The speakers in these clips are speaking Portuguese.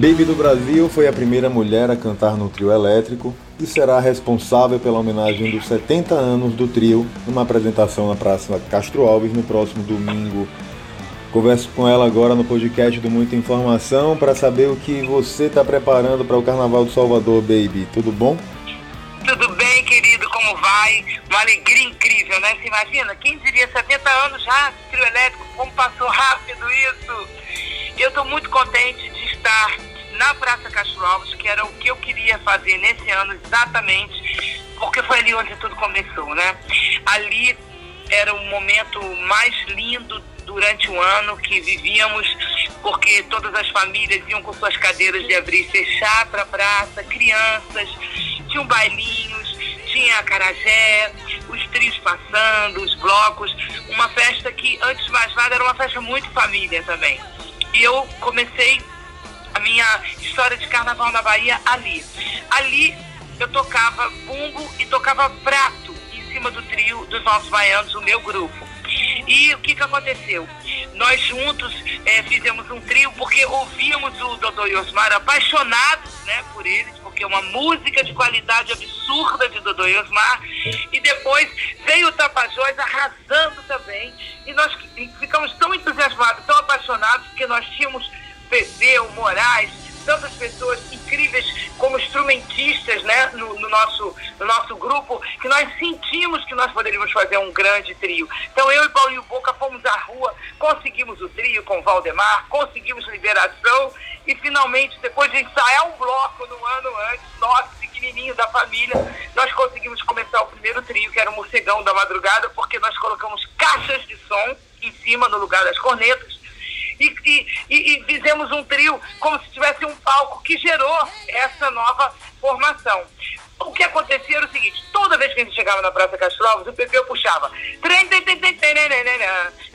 Baby do Brasil foi a primeira mulher a cantar no trio elétrico e será responsável pela homenagem dos 70 anos do trio numa apresentação na Praça Castro Alves no próximo domingo. Converso com ela agora no podcast do Muita Informação para saber o que você está preparando para o Carnaval do Salvador, Baby. Tudo bom? Tudo bem, querido, como vai? Uma alegria incrível, né? Você imagina? Quem diria 70 anos já, trio elétrico, como passou rápido isso? Eu estou muito contente Castro Alves, que era o que eu queria fazer nesse ano exatamente, porque foi ali onde tudo começou, né? Ali era o momento mais lindo durante o ano que vivíamos, porque todas as famílias iam com suas cadeiras de abrir e fechar para a praça, crianças, tinham bailinhos, tinha a carajé, os trios passando, os blocos, uma festa que, antes de mais nada, era uma festa muito família também. E eu comecei a minha história de carnaval na Bahia ali. Ali eu tocava bumbo e tocava prato em cima do trio dos nossos baianos, o meu grupo. E o que, que aconteceu? Nós juntos é, fizemos um trio porque ouvíamos o Dodô e Osmar apaixonados né, por eles, porque é uma música de qualidade absurda de Dodô e Osmar. E depois veio o Tapajós arrasando também. E nós ficamos tão entusiasmados, tão apaixonados, porque nós tínhamos Pepeu, Moraes, tantas pessoas incríveis como instrumentistas né, no, no, nosso, no nosso grupo, que nós sentimos que nós poderíamos fazer um grande trio. Então eu e Paulinho Boca fomos à rua, conseguimos o trio com o Valdemar, conseguimos liberação e finalmente, depois de ensaiar um bloco no ano antes, nosso pequenininho da família, nós conseguimos começar o primeiro trio, que era o Morcegão da Madrugada, porque nós colocamos caixas de som em cima, no lugar das cornetas, e, e, e fizemos um trio como se tivesse um palco que gerou essa nova formação. O que acontecia era o seguinte, toda vez que a gente chegava na Praça Castro Alves, o Pepeu puxava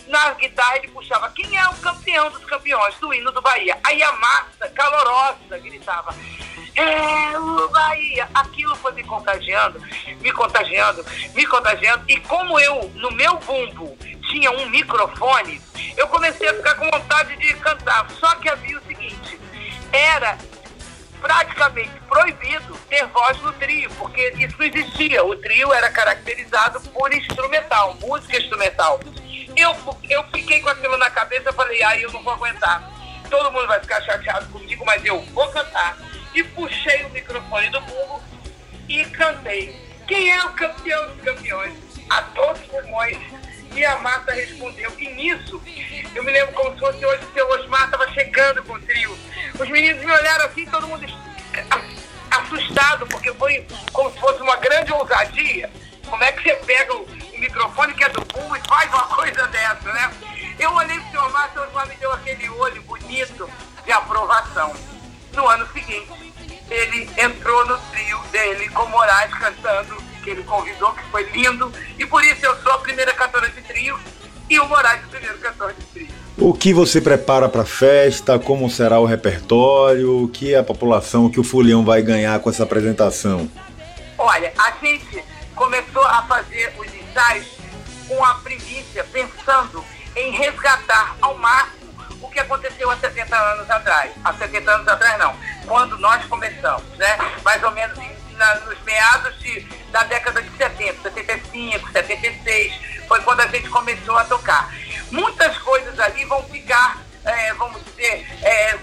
na guitarra ele puxava quem é o campeão dos campeões do hino do Bahia. Aí a massa calorosa gritava é o Bahia. Aquilo foi me contagiando, me contagiando, me contagiando. E como eu, no meu bumbo, tinha um microfone, eu comecei a ficar com vontade de cantar. Só que havia o seguinte, era praticamente proibido ter voz no trio, porque isso não existia. O trio era caracterizado por instrumental, música instrumental. Eu, eu fiquei com aquilo na cabeça, falei, aí eu não vou aguentar. Todo mundo vai ficar chateado comigo, mas eu vou cantar. E puxei o microfone do bumbo e cantei. Quem é o campeão dos campeões? A todos os pulmões e a Marta respondeu. E nisso, eu me lembro como se fosse hoje o seu Osmar estava chegando com o trio. Os meninos me olharam assim, todo mundo assustado, porque foi como se fosse uma grande ousadia. Como é que você pega o, microfone que é do Pum e faz uma coisa dessa, né? Eu olhei pro seu Osmar, o seu Osmar me deu aquele olho bonito de aprovação. No ano seguinte, ele entrou no trio dele com Moraes cantando que ele convidou, que foi lindo. E por isso eu sou a primeira cantora de e o Moraes o primeiro cantor de trio. O que você prepara para a festa? Como será o repertório? O que a população, o que o Fulião vai ganhar com essa apresentação? Olha, a gente começou a fazer os ensaios com a primícia, pensando em resgatar ao máximo o que aconteceu há 70 anos atrás. Há 70 anos atrás não, quando nós começamos, né? Mais ou menos na, nos meados de, da década de 70, 75, 76, foi quando a gente começou a tocar. Muitas coisas ali vão ficar, é, vamos dizer, é,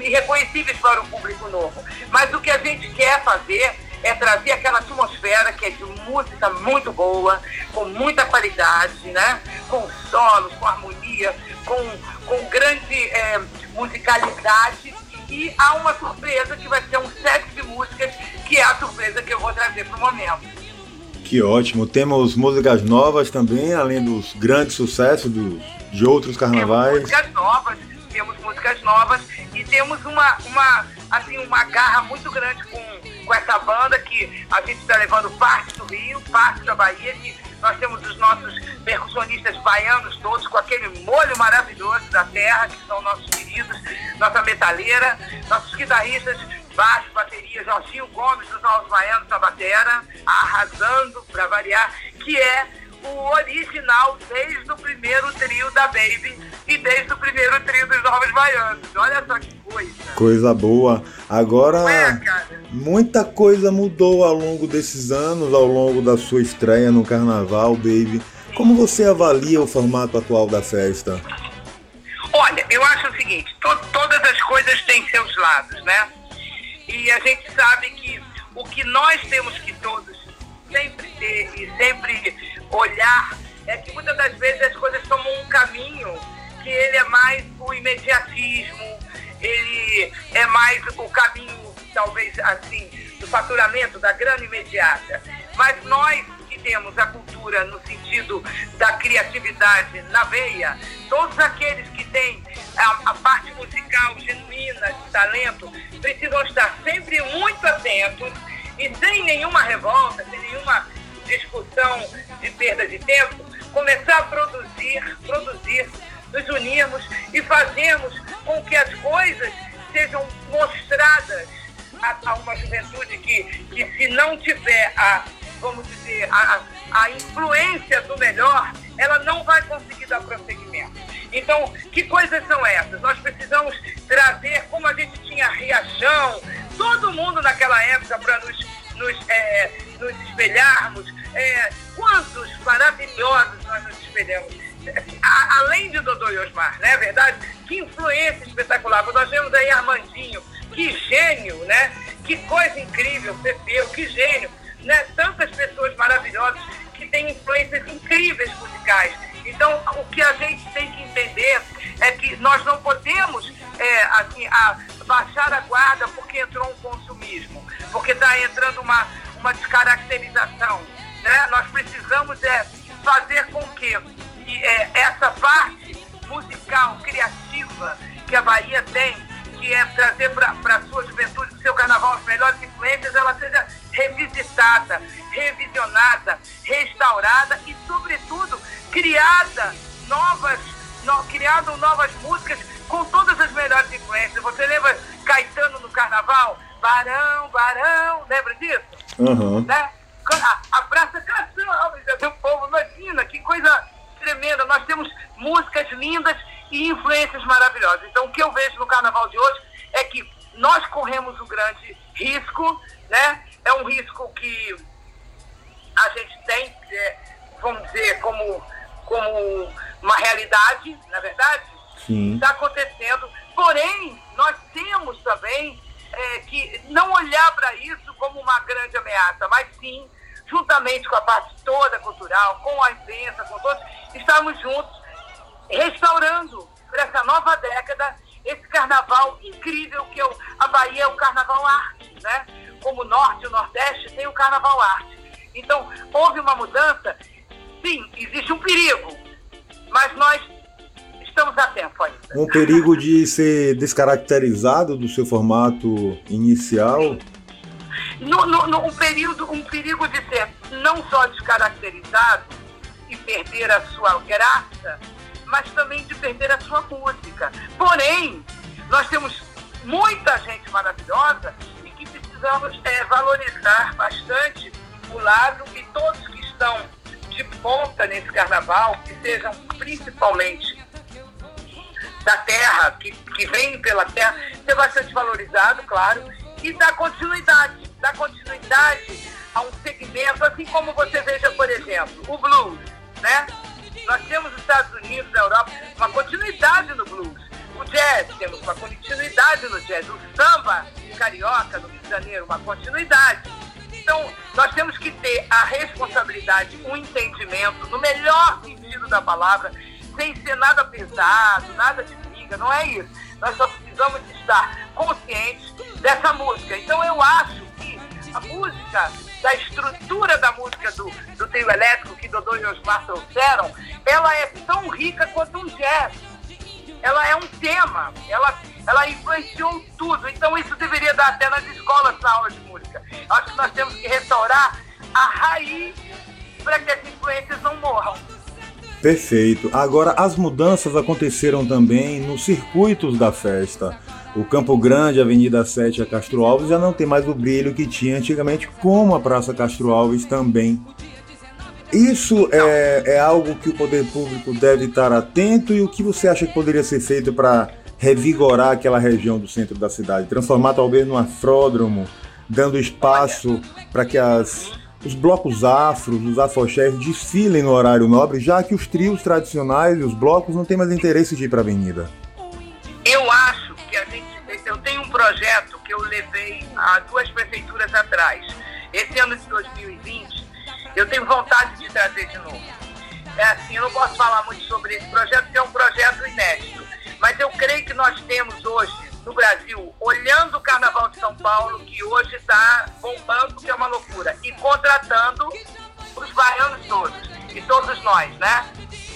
irreconhecíveis para o público novo. Mas o que a gente quer fazer é trazer aquela atmosfera que é de música muito boa, com muita qualidade, né? com solos, com harmonia, com, com grande é, musicalidade. E há uma surpresa que vai ser um set de músicas que é a surpresa que eu vou trazer para o momento. Que ótimo. Temos músicas novas também, além dos grandes sucessos do, de outros carnavais. Temos músicas novas, temos músicas novas e temos uma, uma, assim, uma garra muito grande com, com essa banda que a gente está levando parte do Rio, parte da Bahia, que nós temos os nossos percussionistas baianos todos com aquele molho maravilhoso da terra, que são nossos queridos, nossa metaleira, nossos guitarristas baixo, bateria, Jorginho Gomes dos Novos Baianos da Batera, arrasando para variar, que é o original desde o primeiro trio da Baby e desde o primeiro trio dos Novos Baianos. Olha só que coisa coisa. Boa. Agora, é, muita coisa mudou ao longo desses anos, ao longo da sua estreia no Carnaval, baby. Como você avalia o formato atual da festa? Olha, eu acho o seguinte, to todas as coisas têm seus lados, né? E a gente sabe que o que nós temos que todos sempre ter e sempre olhar é que muitas das vezes as coisas tomam um caminho que ele é mais o imediatismo, ele é mais o caminho, talvez assim, do faturamento, da grana imediata. Mas nós temos a cultura no sentido da criatividade na veia, todos aqueles que têm a, a parte musical genuína, de talento, precisam estar sempre muito atentos e sem nenhuma revolta, sem nenhuma discussão de perda de tempo, começar a produzir, produzir, nos unirmos e fazermos com que as coisas sejam mostradas a, uma juventude que, que se não tiver a, vamos dizer, a, a influência do melhor, ela não vai conseguir dar prosseguimento. Então, que coisas são essas? Nós precisamos trazer, como a gente tinha Riachão, todo mundo naquela época para nos, nos, é, nos espelharmos. É, quantos maravilhosos nós nos espelhamos. A, além de Dodô e Osmar, não né, é verdade? Que influência espetacular. Nós vemos aí Armandinho, que gênio, né? Que coisa incrível, Pepeu, que gênio. Né? Tantas pessoas maravilhosas que têm influências incríveis musicais. Então, o que a gente tem que entender é que nós não podemos é, assim, a, baixar a guarda porque entrou um consumismo, porque está entrando uma, uma descaracterização. Né? Nós precisamos é, fazer com que, que é, essa parte musical, criativa que a Bahia tem, que é trazer para a sua juventude, o seu carnaval, as melhores influências, ela seja revisitada, revisionada, restaurada e, sobretudo, criada novas, no, criado novas músicas com todas as melhores influências. Você lembra Caetano no carnaval? Barão, Barão, lembra disso? Uhum. Né? A, a Praça Caçamba, o povo, imagina, que coisa tremenda. Nós temos músicas lindas e influências maravilhosas. Então, o que eu vejo no carnaval de hoje é que nós corremos um grande risco, né? É um risco que a gente tem, é, vamos dizer, como, como uma realidade, na é verdade, está acontecendo. Porém, nós temos também é, que não olhar para isso como uma grande ameaça, mas sim, juntamente com a parte toda cultural, com a imprensa, com todos, estarmos juntos restaurando para essa nova década esse carnaval incrível que eu, a Bahia é o carnaval arte, né? Como o Norte e o Nordeste tem o carnaval arte. Então, houve uma mudança, sim, existe um perigo, mas nós estamos a tempo ainda. Um perigo de ser descaracterizado do seu formato inicial? No, no, no, um, período, um perigo de ser não só descaracterizado e perder a sua graça, mas também de perder a sua música. Porém, nós temos muita gente maravilhosa precisamos é, valorizar bastante o lado e todos que estão de ponta nesse carnaval, que sejam principalmente da terra, que, que vem pela terra, ser bastante valorizado, claro, e dar continuidade, dar continuidade a um segmento, assim como você veja, por exemplo, o blues, né? Nós temos nos Estados Unidos, na Europa, uma continuidade no blues. O jazz, temos uma continuidade no jazz. O samba carioca no Rio de Janeiro, uma continuidade. Então, nós temos que ter a responsabilidade, o um entendimento, no melhor sentido da palavra, sem ser nada pesado, nada de briga, não é isso. Nós só precisamos estar conscientes dessa música. Então eu acho que a música, da estrutura da música do, do trio elétrico que Dodô e Osmar trouxeram, ela é tão rica quanto um jazz. Ela é um tema, ela, ela influenciou tudo. Então isso deveria dar até nas escolas na aula de música. Acho que nós temos que restaurar a raiz para que as influências não morram. Perfeito. Agora, as mudanças aconteceram também nos circuitos da festa. O Campo Grande, Avenida 7 a Castro Alves já não tem mais o brilho que tinha antigamente, como a Praça Castro Alves também. Isso é, é algo que o poder público deve estar atento e o que você acha que poderia ser feito para revigorar aquela região do centro da cidade, transformar talvez num afródromo, dando espaço para que as, os blocos afros, os afoxés desfilem no horário nobre, já que os trios tradicionais e os blocos não têm mais interesse de ir para a avenida. Eu acho que a gente. Eu tenho um projeto que eu levei a duas prefeituras atrás. Esse ano de 2020, eu tenho vontade de trazer de novo. É assim, eu não posso falar muito sobre esse projeto, porque é um projeto inédito. Mas eu creio que nós temos hoje, no Brasil, olhando o Carnaval de São Paulo, que hoje está bombando, que é uma loucura, e contratando os baianos todos, e todos nós, né?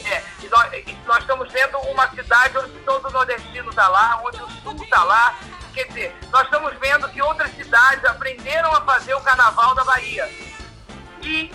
É, e nós, e nós, estamos vendo uma cidade onde todo o nordestino está lá, onde o sul está lá. Quer dizer, nós estamos vendo que outras cidades aprenderam a fazer o carnaval da Bahia. E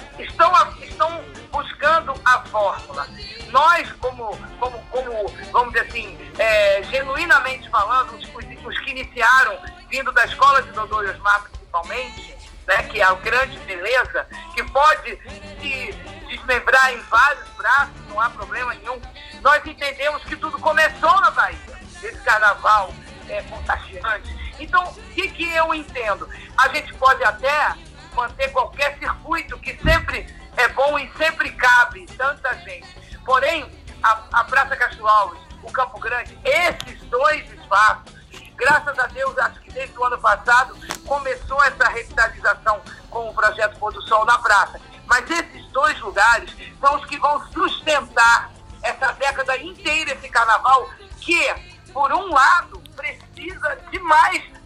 fórmula. Nós, como, como, como vamos dizer assim, é, genuinamente falando, os, os, que iniciaram, vindo da escola de Dodô Osmar principalmente, né, que é a grande beleza, que pode se desmembrar em vários braços, não há problema nenhum. Nós entendemos que tudo começou na Bahia, esse carnaval é, contagiante. Então, o que, que eu entendo? A gente pode até manter qualquer circuito que sempre é bom e sempre cabe tanta gente. Porém, a, a Praça Castro Alves, o Campo Grande, esses dois espaços, graças a Deus, acho que desde o ano passado começou essa revitalização com o projeto Pôr do Sol na praça. Mas esses dois lugares são os que vão sustentar essa década inteira, esse carnaval, que, por um lado, precisa de estar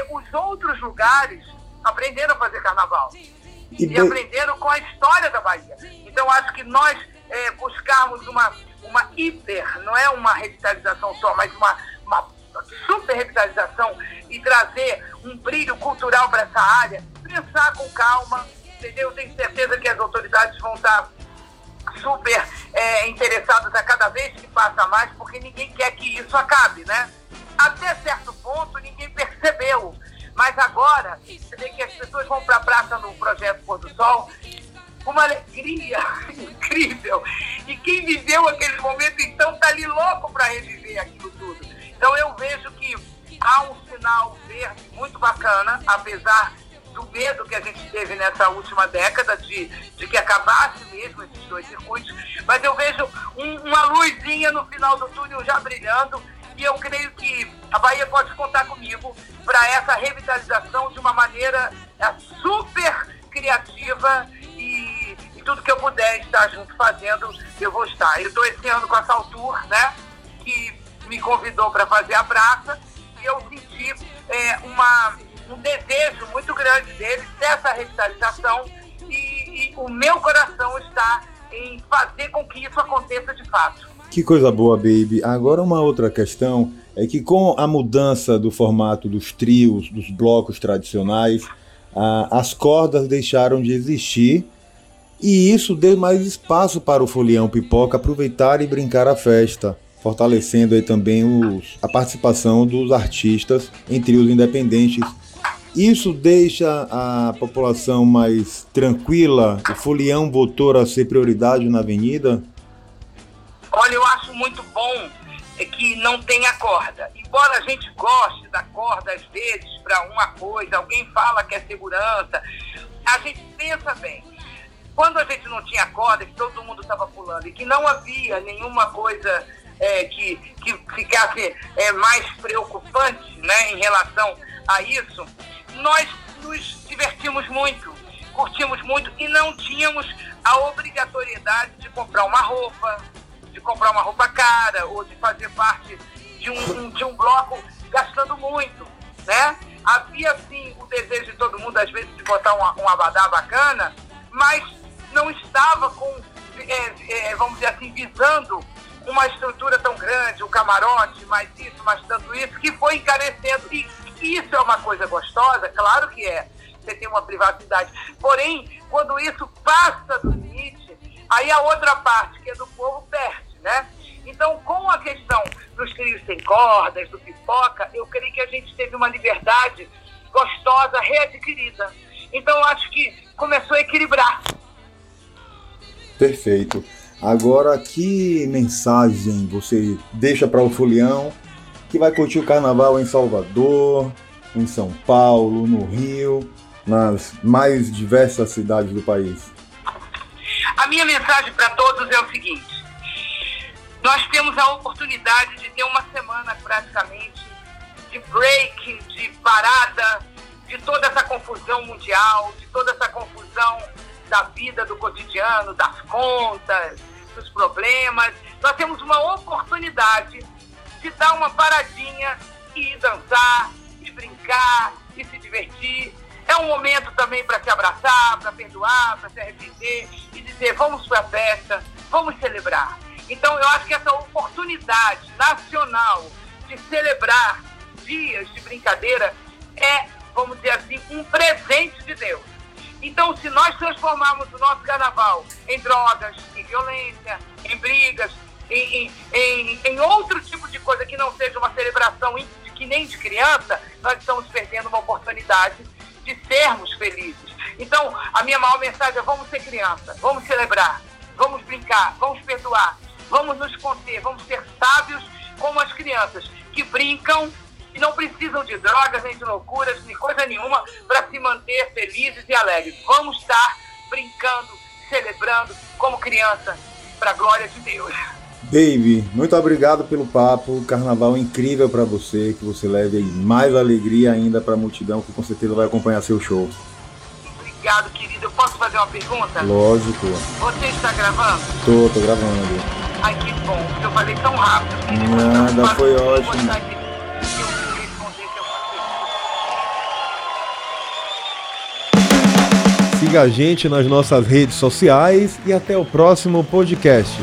porque os outros lugares aprenderam a fazer carnaval. E, e aprenderam com a história da Bahia. Então, acho que nós é, buscarmos uma, uma hiper, não é uma revitalização só, mas uma, uma super revitalização e trazer um brilho cultural para essa área, pensar com calma, entendeu? Tenho certeza que as autoridades vão estar super é, interessadas a cada vez que passa mais, porque ninguém quer que isso acabe, né? Até certo ponto, ninguém percebeu. Mas agora, você vê que as pessoas vão para a praça no Projeto Pôr do Sol, uma alegria incrível. E quem viveu aquele momento, então, está ali louco para reviver aquilo tudo. Então, eu vejo que há um sinal verde muito bacana, apesar do medo que a gente teve nessa última década de, de que acabasse mesmo esses dois circuitos, mas eu vejo um, uma luzinha no final do túnel já brilhando e eu creio que a Bahia pode contar comigo para essa revitalização de uma maneira é, super criativa e, e, tudo que eu puder estar junto fazendo, eu vou estar. Eu estou esse ano com a Saltur, né, que me convidou para fazer a praça e eu senti é, uma, um desejo muito grande deles dessa revitalização e, e o meu coração está em fazer com que isso aconteça de fato. Que coisa boa, baby. Agora uma outra questão é que com a mudança do formato dos trios, dos blocos tradicionais, as cordas deixaram de existir e isso deu mais espaço para o folião pipoca aproveitar e brincar a festa, fortalecendo aí também os, a participação dos artistas em trios independentes. Isso deixa a população mais tranquila. O folião voltou a ser prioridade na avenida. Olha, eu acho muito bom que não tenha corda. Embora a gente goste da corda às vezes para uma coisa, alguém fala que é segurança, a gente pensa bem. Quando a gente não tinha corda, que todo mundo estava pulando e que não havia nenhuma coisa é, que, que ficasse é, mais preocupante né, em relação a isso, nós nos divertimos muito, curtimos muito e não tínhamos a obrigatoriedade de comprar uma roupa, de comprar uma roupa cara ou de fazer parte de um, de um bloco gastando muito, né? Havia, sim, o desejo de todo mundo, às vezes, de botar um, um abadá bacana, mas não estava com, é, é, vamos dizer assim, visando uma estrutura tão grande, o um camarote, mais isso, mais tanto isso, que foi encarecendo. E isso é uma coisa gostosa? Claro que é. Você tem uma privacidade. Porém, quando isso passa do aí a outra parte, que é do povo, perde né? Então, com a questão dos trios sem cordas, do pipoca, eu creio que a gente teve uma liberdade gostosa, readquirida. Então, eu acho que começou a equilibrar. Perfeito. Agora, que mensagem você deixa para o Fulião que vai curtir o carnaval em Salvador, em São Paulo, no Rio, nas mais diversas cidades do país? A minha mensagem para todos é o seguinte: nós temos a oportunidade de ter uma semana praticamente de break, de parada, de toda essa confusão mundial, de toda essa confusão da vida do cotidiano, das contas, dos problemas. Nós temos uma oportunidade de dar uma paradinha e ir dançar, e brincar, e se divertir. É um momento também para se abraçar, para perdoar, para se arrepender e dizer: vamos para a festa, vamos celebrar. Então, eu acho que essa oportunidade nacional de celebrar dias de brincadeira é, vamos dizer assim, um presente de Deus. Então, se nós transformarmos o nosso carnaval em drogas, em violência, em brigas, em, em, em, outro tipo de coisa que não seja uma celebração que nem de criança, nós estamos perdendo uma oportunidade de sermos felizes. Então, a minha maior mensagem é: vamos ser criança, vamos celebrar, vamos brincar, vamos perdoar, vamos nos conter, vamos ser sábios como as crianças que brincam e não precisam de drogas, nem de loucuras, nem coisa nenhuma para se manter felizes e alegres. Vamos estar brincando, celebrando como criança, para a glória de Deus. Baby, muito obrigado pelo papo. Carnaval incrível para você, que você leve mais alegria ainda para a multidão que com certeza vai acompanhar seu show. Obrigado, querido. Eu posso fazer uma pergunta? Lógico. Você está gravando? Tô, tô gravando. Ai, que bom, porque eu falei tão rápido. Querido. Nada, foi ótimo. Siga a gente nas nossas redes sociais e até o próximo podcast.